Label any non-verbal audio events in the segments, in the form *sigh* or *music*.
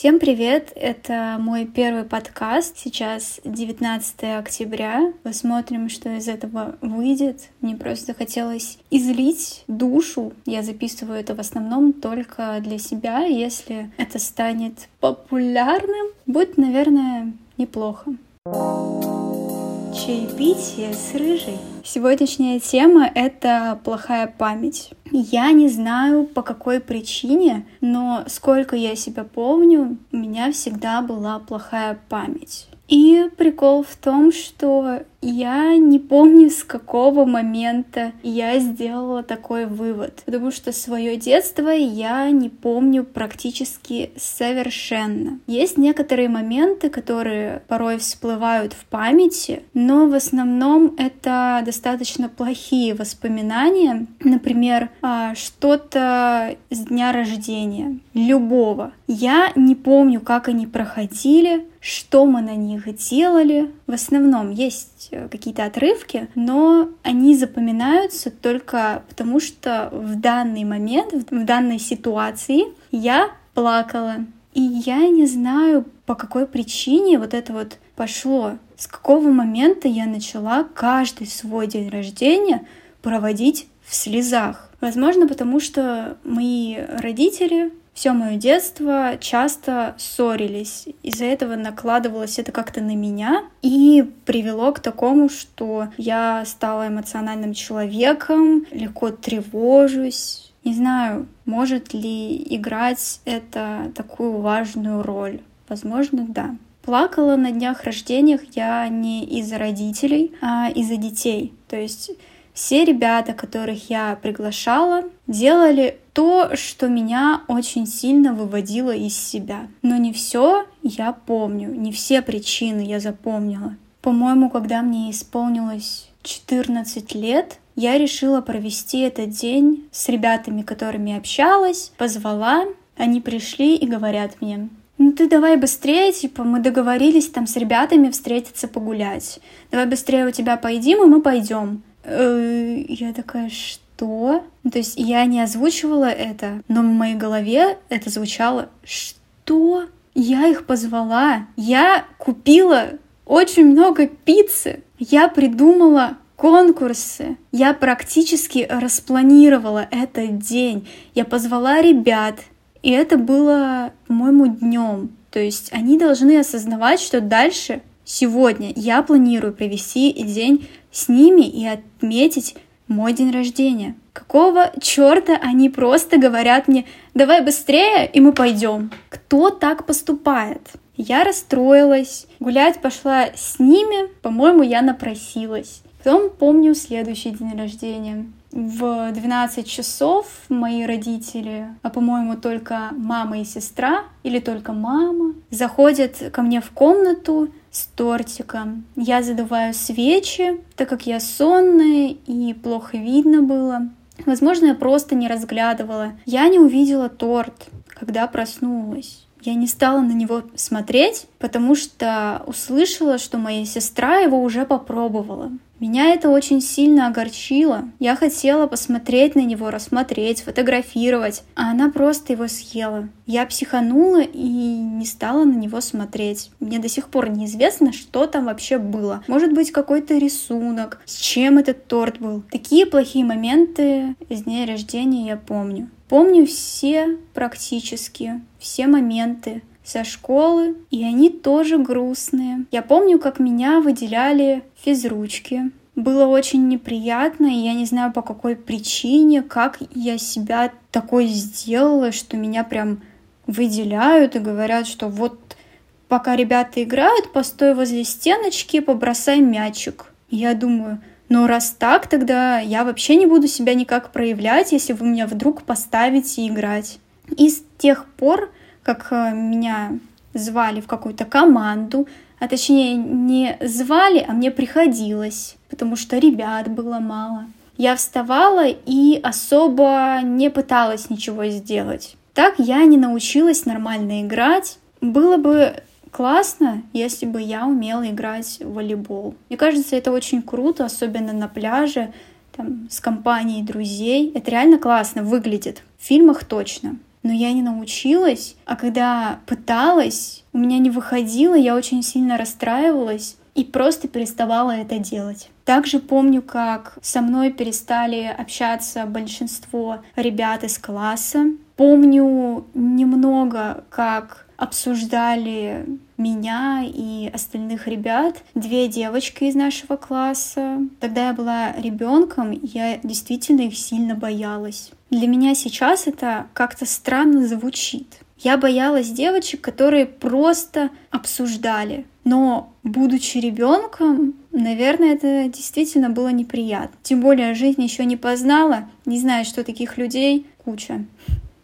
Всем привет! Это мой первый подкаст. Сейчас 19 октября. Посмотрим, что из этого выйдет. Мне просто захотелось излить душу. Я записываю это в основном только для себя. Если это станет популярным, будет, наверное, неплохо. Чаепитие с рыжей. Сегодняшняя тема — это плохая память. Я не знаю, по какой причине, но сколько я себя помню, у меня всегда была плохая память. И прикол в том, что я не помню, с какого момента я сделала такой вывод, потому что свое детство я не помню практически совершенно. Есть некоторые моменты, которые порой всплывают в памяти, но в основном это достаточно плохие воспоминания. Например, а, что-то с дня рождения, любого. Я не помню, как они проходили, что мы на них делали. В основном есть э, какие-то отрывки, но они запоминаются только потому, что в данный момент, в данной ситуации я плакала. И я не знаю, по какой причине вот это вот пошло. С какого момента я начала каждый свой день рождения проводить в слезах. Возможно, потому что мои родители все мое детство часто ссорились. Из-за этого накладывалось это как-то на меня и привело к такому, что я стала эмоциональным человеком, легко тревожусь. Не знаю, может ли играть это такую важную роль. Возможно, да. Плакала на днях рождениях я не из-за родителей, а из-за детей. То есть все ребята, которых я приглашала, делали то, что меня очень сильно выводило из себя. Но не все я помню, не все причины я запомнила. По-моему, когда мне исполнилось 14 лет, я решила провести этот день с ребятами, которыми общалась, позвала, они пришли и говорят мне, ну ты давай быстрее, типа, мы договорились там с ребятами встретиться погулять. Давай быстрее у тебя поедим, и мы пойдем. Э, я такая, что? То есть я не озвучивала это, но в моей голове это звучало, что? Я их позвала, я купила очень много пиццы, я придумала конкурсы. Я практически распланировала этот день. Я позвала ребят, и это было, по-моему, днем. То есть они должны осознавать, что дальше, сегодня, я планирую провести день с ними и отметить мой день рождения. Какого черта они просто говорят мне, давай быстрее, и мы пойдем. Кто так поступает? Я расстроилась, гулять пошла с ними, по-моему, я напросилась. Потом помню следующий день рождения. В 12 часов мои родители, а по-моему только мама и сестра, или только мама, заходят ко мне в комнату с тортиком. Я задуваю свечи, так как я сонная и плохо видно было. Возможно, я просто не разглядывала. Я не увидела торт, когда проснулась. Я не стала на него смотреть, потому что услышала, что моя сестра его уже попробовала. Меня это очень сильно огорчило. Я хотела посмотреть на него, рассмотреть, фотографировать, а она просто его съела. Я психанула и не стала на него смотреть. Мне до сих пор неизвестно, что там вообще было. Может быть, какой-то рисунок, с чем этот торт был. Такие плохие моменты из дня рождения я помню. Помню все практически, все моменты, со школы, и они тоже грустные. Я помню, как меня выделяли физручки. Было очень неприятно, и я не знаю по какой причине, как я себя такой сделала, что меня прям выделяют и говорят, что вот пока ребята играют, постой возле стеночки, побросай мячик. Я думаю, ну раз так, тогда я вообще не буду себя никак проявлять, если вы меня вдруг поставите играть. И с тех пор как э, меня звали в какую-то команду, а точнее не звали, а мне приходилось, потому что ребят было мало. Я вставала и особо не пыталась ничего сделать. Так я не научилась нормально играть. Было бы классно, если бы я умела играть в волейбол. Мне кажется, это очень круто, особенно на пляже, там, с компанией друзей. Это реально классно выглядит. В фильмах точно. Но я не научилась, а когда пыталась, у меня не выходило, я очень сильно расстраивалась и просто переставала это делать. Также помню, как со мной перестали общаться большинство ребят из класса. Помню немного, как обсуждали меня и остальных ребят, две девочки из нашего класса. Когда я была ребенком, я действительно их сильно боялась. Для меня сейчас это как-то странно звучит. Я боялась девочек, которые просто обсуждали. Но, будучи ребенком, наверное, это действительно было неприятно. Тем более, жизнь еще не познала, не знаю, что таких людей куча.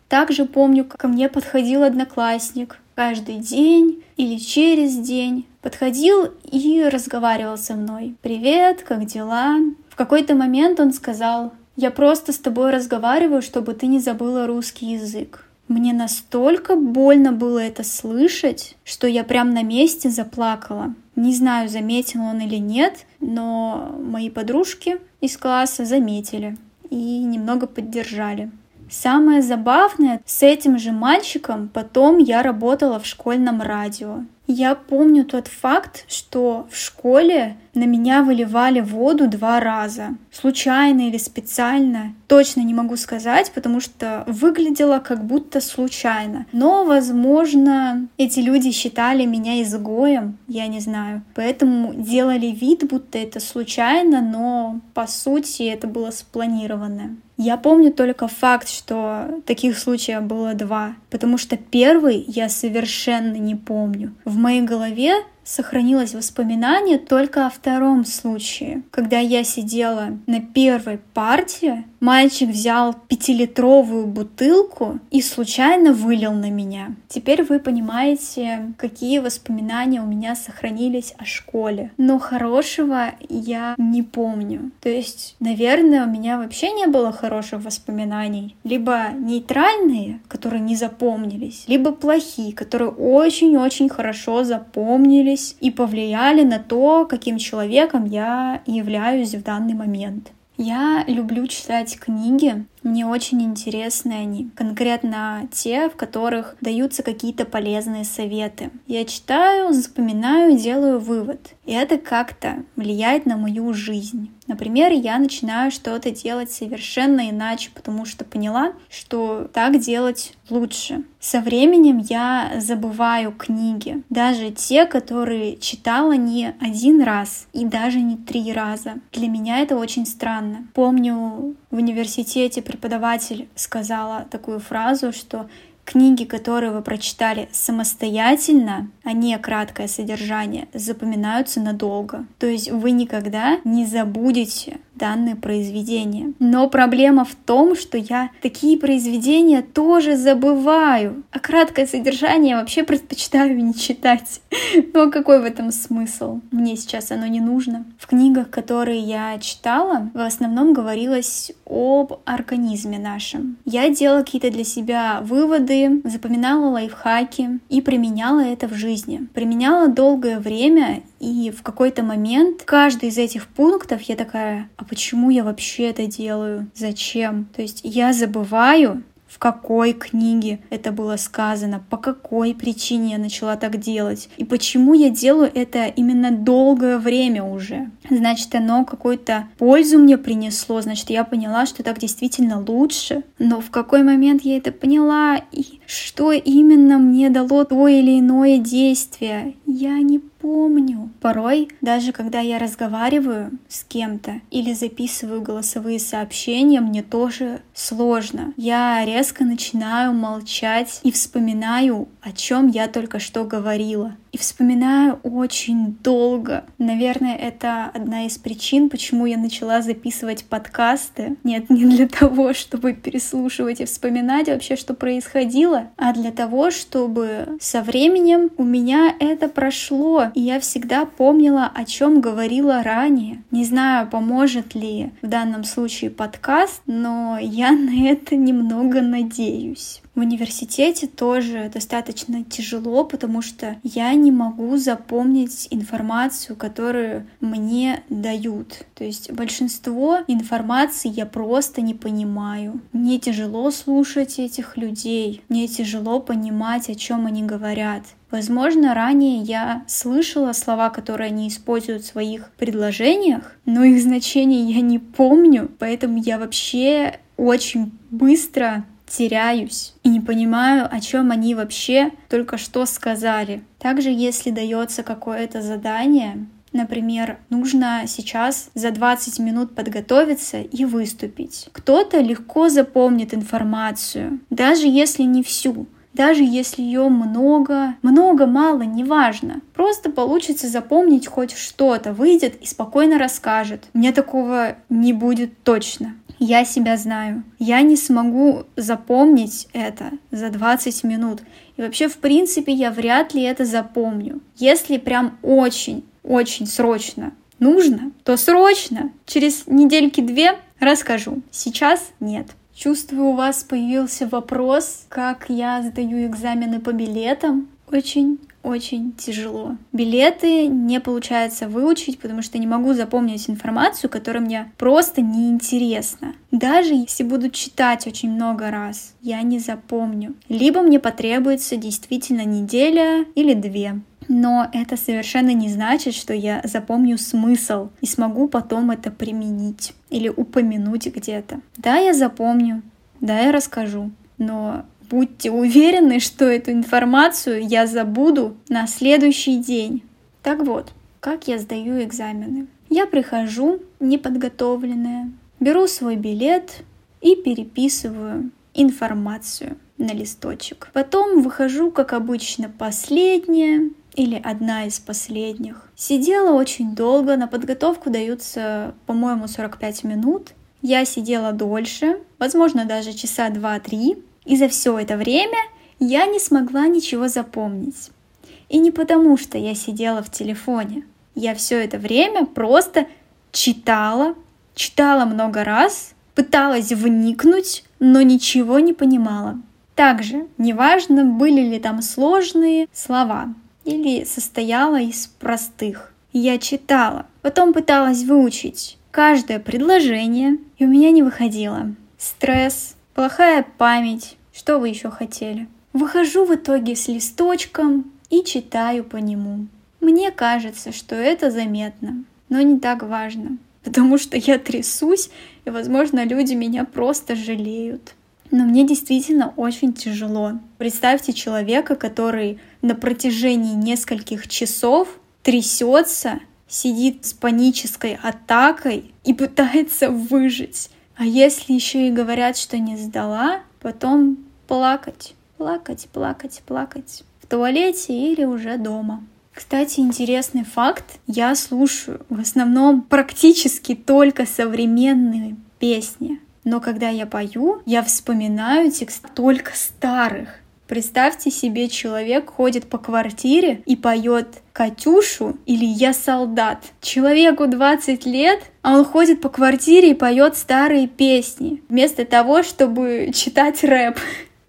Также помню, как ко мне подходил одноклассник, каждый день или через день подходил и разговаривал со мной. «Привет, как дела?» В какой-то момент он сказал, «Я просто с тобой разговариваю, чтобы ты не забыла русский язык». Мне настолько больно было это слышать, что я прям на месте заплакала. Не знаю, заметил он или нет, но мои подружки из класса заметили и немного поддержали. Самое забавное, с этим же мальчиком потом я работала в школьном радио. Я помню тот факт, что в школе на меня выливали воду два раза. Случайно или специально. Точно не могу сказать, потому что выглядело как будто случайно. Но, возможно, эти люди считали меня изгоем, я не знаю. Поэтому делали вид, будто это случайно, но по сути это было спланировано. Я помню только факт, что таких случаев было два, потому что первый я совершенно не помню. В моей голове сохранилось воспоминание только о втором случае, когда я сидела на первой партии, мальчик взял пятилитровую бутылку и случайно вылил на меня. Теперь вы понимаете, какие воспоминания у меня сохранились о школе. Но хорошего я не помню. То есть, наверное, у меня вообще не было хороших воспоминаний. Либо нейтральные, которые не запомнились, либо плохие, которые очень-очень хорошо запомнились отразились и повлияли на то, каким человеком я являюсь в данный момент. Я люблю читать книги, мне очень интересны они, конкретно те, в которых даются какие-то полезные советы. Я читаю, запоминаю, делаю вывод. И это как-то влияет на мою жизнь. Например, я начинаю что-то делать совершенно иначе, потому что поняла, что так делать лучше. Со временем я забываю книги, даже те, которые читала не один раз и даже не три раза. Для меня это очень странно. Помню, в университете преподаватель сказала такую фразу, что книги, которые вы прочитали самостоятельно, а не краткое содержание, запоминаются надолго. То есть вы никогда не забудете данное произведение. Но проблема в том, что я такие произведения тоже забываю, а краткое содержание вообще предпочитаю не читать. *laughs* Но какой в этом смысл? Мне сейчас оно не нужно. В книгах, которые я читала, в основном говорилось об организме нашем. Я делала какие-то для себя выводы, запоминала лайфхаки и применяла это в жизни. Применяла долгое время и в какой-то момент каждый из этих пунктов я такая, а почему я вообще это делаю? Зачем? То есть я забываю, в какой книге это было сказано, по какой причине я начала так делать, и почему я делаю это именно долгое время уже. Значит, оно какую-то пользу мне принесло, значит, я поняла, что так действительно лучше. Но в какой момент я это поняла, и что именно мне дало то или иное действие, я не помню. Порой, даже когда я разговариваю с кем-то или записываю голосовые сообщения, мне тоже сложно. Я резко начинаю молчать и вспоминаю, о чем я только что говорила. И вспоминаю очень долго. Наверное, это одна из причин, почему я начала записывать подкасты. Нет, не для *laughs* того, чтобы переслушивать и вспоминать вообще, что происходило, а для того, чтобы со временем у меня это прошло, и я всегда помнила, о чем говорила ранее. Не знаю, поможет ли в данном случае подкаст, но я *laughs* на это немного надеюсь. В университете тоже достаточно тяжело, потому что я не могу запомнить информацию, которую мне дают. То есть большинство информации я просто не понимаю. Мне тяжело слушать этих людей, мне тяжело понимать, о чем они говорят. Возможно, ранее я слышала слова, которые они используют в своих предложениях, но их значение я не помню, поэтому я вообще очень быстро теряюсь и не понимаю, о чем они вообще только что сказали. Также, если дается какое-то задание, Например, нужно сейчас за 20 минут подготовиться и выступить. Кто-то легко запомнит информацию, даже если не всю, даже если ее много, много, мало, неважно. Просто получится запомнить хоть что-то, выйдет и спокойно расскажет. Мне такого не будет точно я себя знаю. Я не смогу запомнить это за 20 минут. И вообще, в принципе, я вряд ли это запомню. Если прям очень, очень срочно нужно, то срочно, через недельки-две расскажу. Сейчас нет. Чувствую, у вас появился вопрос, как я сдаю экзамены по билетам. Очень очень тяжело. Билеты не получается выучить, потому что не могу запомнить информацию, которая мне просто неинтересна. Даже если буду читать очень много раз, я не запомню. Либо мне потребуется действительно неделя или две. Но это совершенно не значит, что я запомню смысл и смогу потом это применить или упомянуть где-то. Да, я запомню, да, я расскажу, но Будьте уверены, что эту информацию я забуду на следующий день. Так вот, как я сдаю экзамены? Я прихожу неподготовленная, беру свой билет и переписываю информацию на листочек. Потом выхожу, как обычно, последняя или одна из последних. Сидела очень долго, на подготовку даются, по-моему, 45 минут. Я сидела дольше, возможно, даже часа 2-3. И за все это время я не смогла ничего запомнить. И не потому, что я сидела в телефоне. Я все это время просто читала, читала много раз, пыталась вникнуть, но ничего не понимала. Также, неважно, были ли там сложные слова или состояла из простых. Я читала, потом пыталась выучить каждое предложение, и у меня не выходило. Стресс, плохая память. Что вы еще хотели? Выхожу в итоге с листочком и читаю по нему. Мне кажется, что это заметно, но не так важно, *laughs* потому что я трясусь, и, возможно, люди меня просто жалеют. Но мне действительно очень тяжело. Представьте человека, который на протяжении нескольких часов трясется, сидит с панической атакой и пытается выжить. А если еще и говорят, что не сдала, потом плакать, плакать, плакать, плакать в туалете или уже дома. Кстати, интересный факт. Я слушаю в основном практически только современные песни. Но когда я пою, я вспоминаю текст только старых. Представьте себе, человек ходит по квартире и поет Катюшу или Я солдат. Человеку 20 лет, а он ходит по квартире и поет старые песни, вместо того, чтобы читать рэп.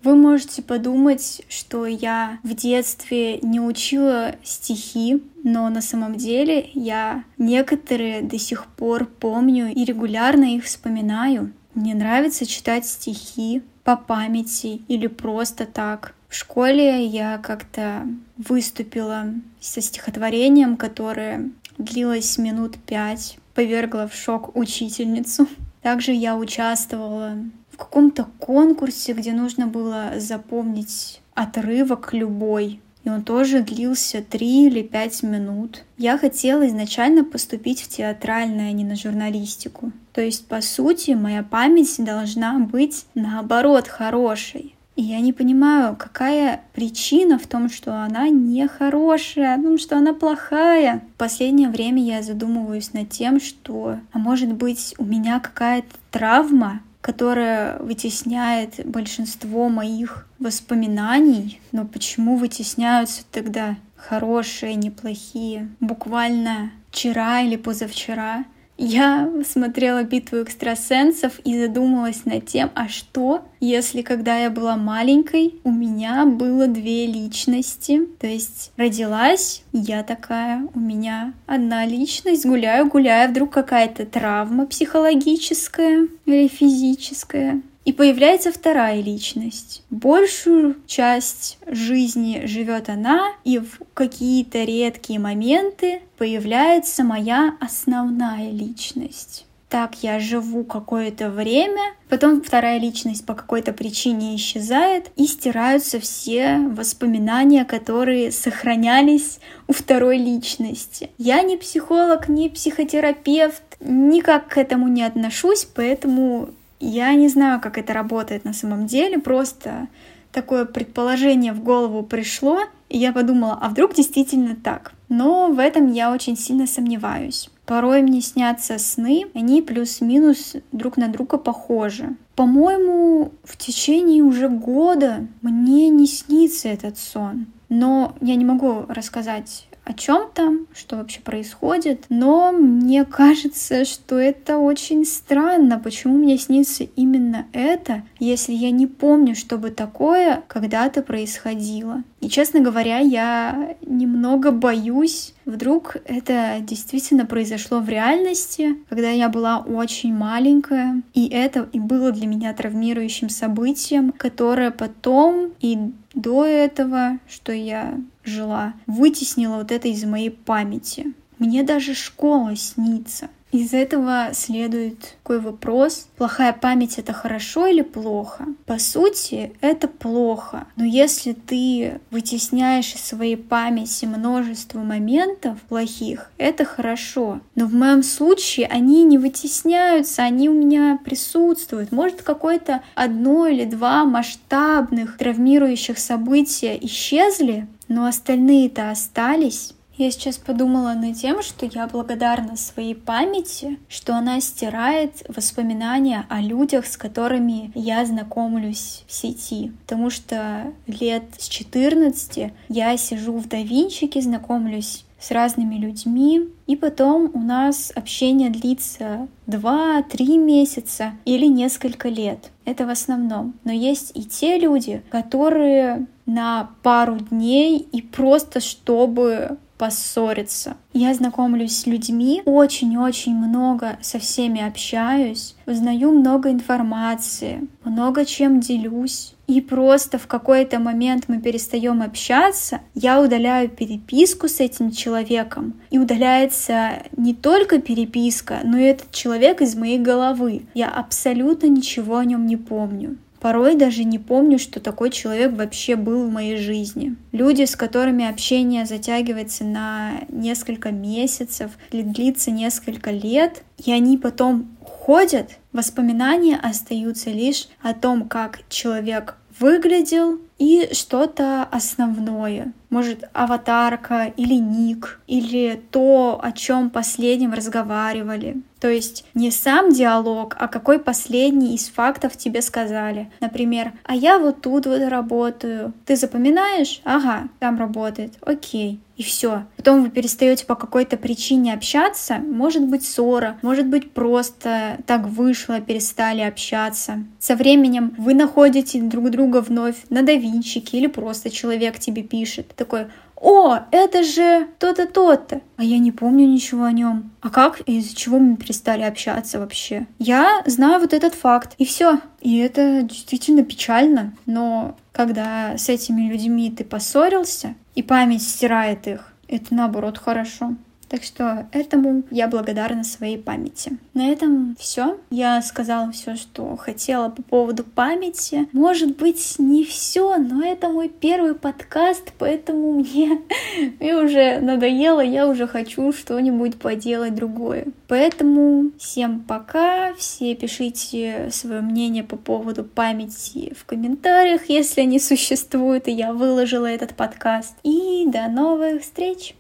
Вы можете подумать, что я в детстве не учила стихи, но на самом деле я некоторые до сих пор помню и регулярно их вспоминаю. Мне нравится читать стихи, по памяти или просто так. В школе я как-то выступила со стихотворением, которое длилось минут пять, повергла в шок учительницу. Также я участвовала в каком-то конкурсе, где нужно было запомнить отрывок любой и он тоже длился три или пять минут. Я хотела изначально поступить в театральное, а не на журналистику. То есть, по сути, моя память должна быть наоборот хорошей. И я не понимаю, какая причина в том, что она не хорошая, о том, что она плохая. В последнее время я задумываюсь над тем, что, а может быть, у меня какая-то травма, которая вытесняет большинство моих воспоминаний. Но почему вытесняются тогда хорошие, неплохие? Буквально вчера или позавчера Я смотрела битву экстрасенсов и задумалась над тем, а что, если когда я была маленькой, у меня было две личности. То есть родилась я такая, у меня одна личность, гуляю, гуляю, вдруг какая-то травма психологическая или физическая. И появляется вторая личность. Большую часть жизни живет она, и в какие-то редкие моменты появляется моя основная личность. Так я живу какое-то время, потом вторая личность по какой-то причине исчезает, и стираются все воспоминания, которые сохранялись у второй личности. Я не психолог, не психотерапевт, никак к этому не отношусь, поэтому я не знаю, как это работает на самом деле, просто такое предположение в голову пришло, и я подумала, а вдруг действительно так? Но в этом я очень сильно сомневаюсь. Порой мне снятся сны, они плюс-минус друг на друга похожи. По-моему, в течение уже года мне не снится этот сон. Но я не могу рассказать о чем там, что вообще происходит. Но мне кажется, что это очень странно, почему мне снится именно это, если я не помню, чтобы такое когда-то происходило. И, честно говоря, я немного боюсь, вдруг это действительно произошло в реальности, когда я была очень маленькая, и это и было для меня травмирующим событием, которое потом и до этого, что я жила, вытеснила вот это из моей памяти. Мне даже школа снится. Из этого следует такой вопрос, плохая память это хорошо или плохо? По сути, это плохо. Но если ты вытесняешь из своей памяти множество моментов плохих, это хорошо. Но в моем случае они не вытесняются, они у меня присутствуют. Может, какое-то одно или два масштабных травмирующих события исчезли, но остальные-то остались. Я сейчас подумала над тем, что я благодарна своей памяти, что она стирает воспоминания о людях, с которыми я знакомлюсь в сети. Потому что лет с 14 я сижу в Давинчике, знакомлюсь с разными людьми, и потом у нас общение длится 2-3 месяца или несколько лет. Это в основном. Но есть и те люди, которые на пару дней и просто чтобы поссориться. Я знакомлюсь с людьми, очень-очень много со всеми общаюсь, узнаю много информации, много чем делюсь. И просто в какой-то момент мы перестаем общаться, я удаляю переписку с этим человеком, и удаляется не только переписка, но и этот человек из моей головы. Я абсолютно ничего о нем не помню. Порой даже не помню, что такой человек вообще был в моей жизни. Люди, с которыми общение затягивается на несколько месяцев или длится несколько лет, и они потом уходят, воспоминания остаются лишь о том, как человек выглядел и что-то основное. Может, аватарка или ник, или то, о чем последним разговаривали. То есть не сам диалог, а какой последний из фактов тебе сказали. Например, а я вот тут вот работаю. Ты запоминаешь? Ага, там работает. Окей. И все. Потом вы перестаете по какой-то причине общаться. Может быть ссора, может быть просто так вышло, перестали общаться. Со временем вы находите друг друга вновь на давинчике или просто человек тебе пишет. Такой, о, это же то-то, то-то. А я не помню ничего о нем. А как и из-за чего мы перестали общаться вообще? Я знаю вот этот факт, и все. И это действительно печально. Но когда с этими людьми ты поссорился, и память стирает их, это наоборот хорошо. Так что этому я благодарна своей памяти. На этом все. Я сказала все, что хотела по поводу памяти. Может быть, не все, но это мой первый подкаст, поэтому мне, *laughs* мне уже надоело, я уже хочу что-нибудь поделать другое. Поэтому всем пока, все пишите свое мнение по поводу памяти в комментариях, если они существуют, и я выложила этот подкаст. И до новых встреч!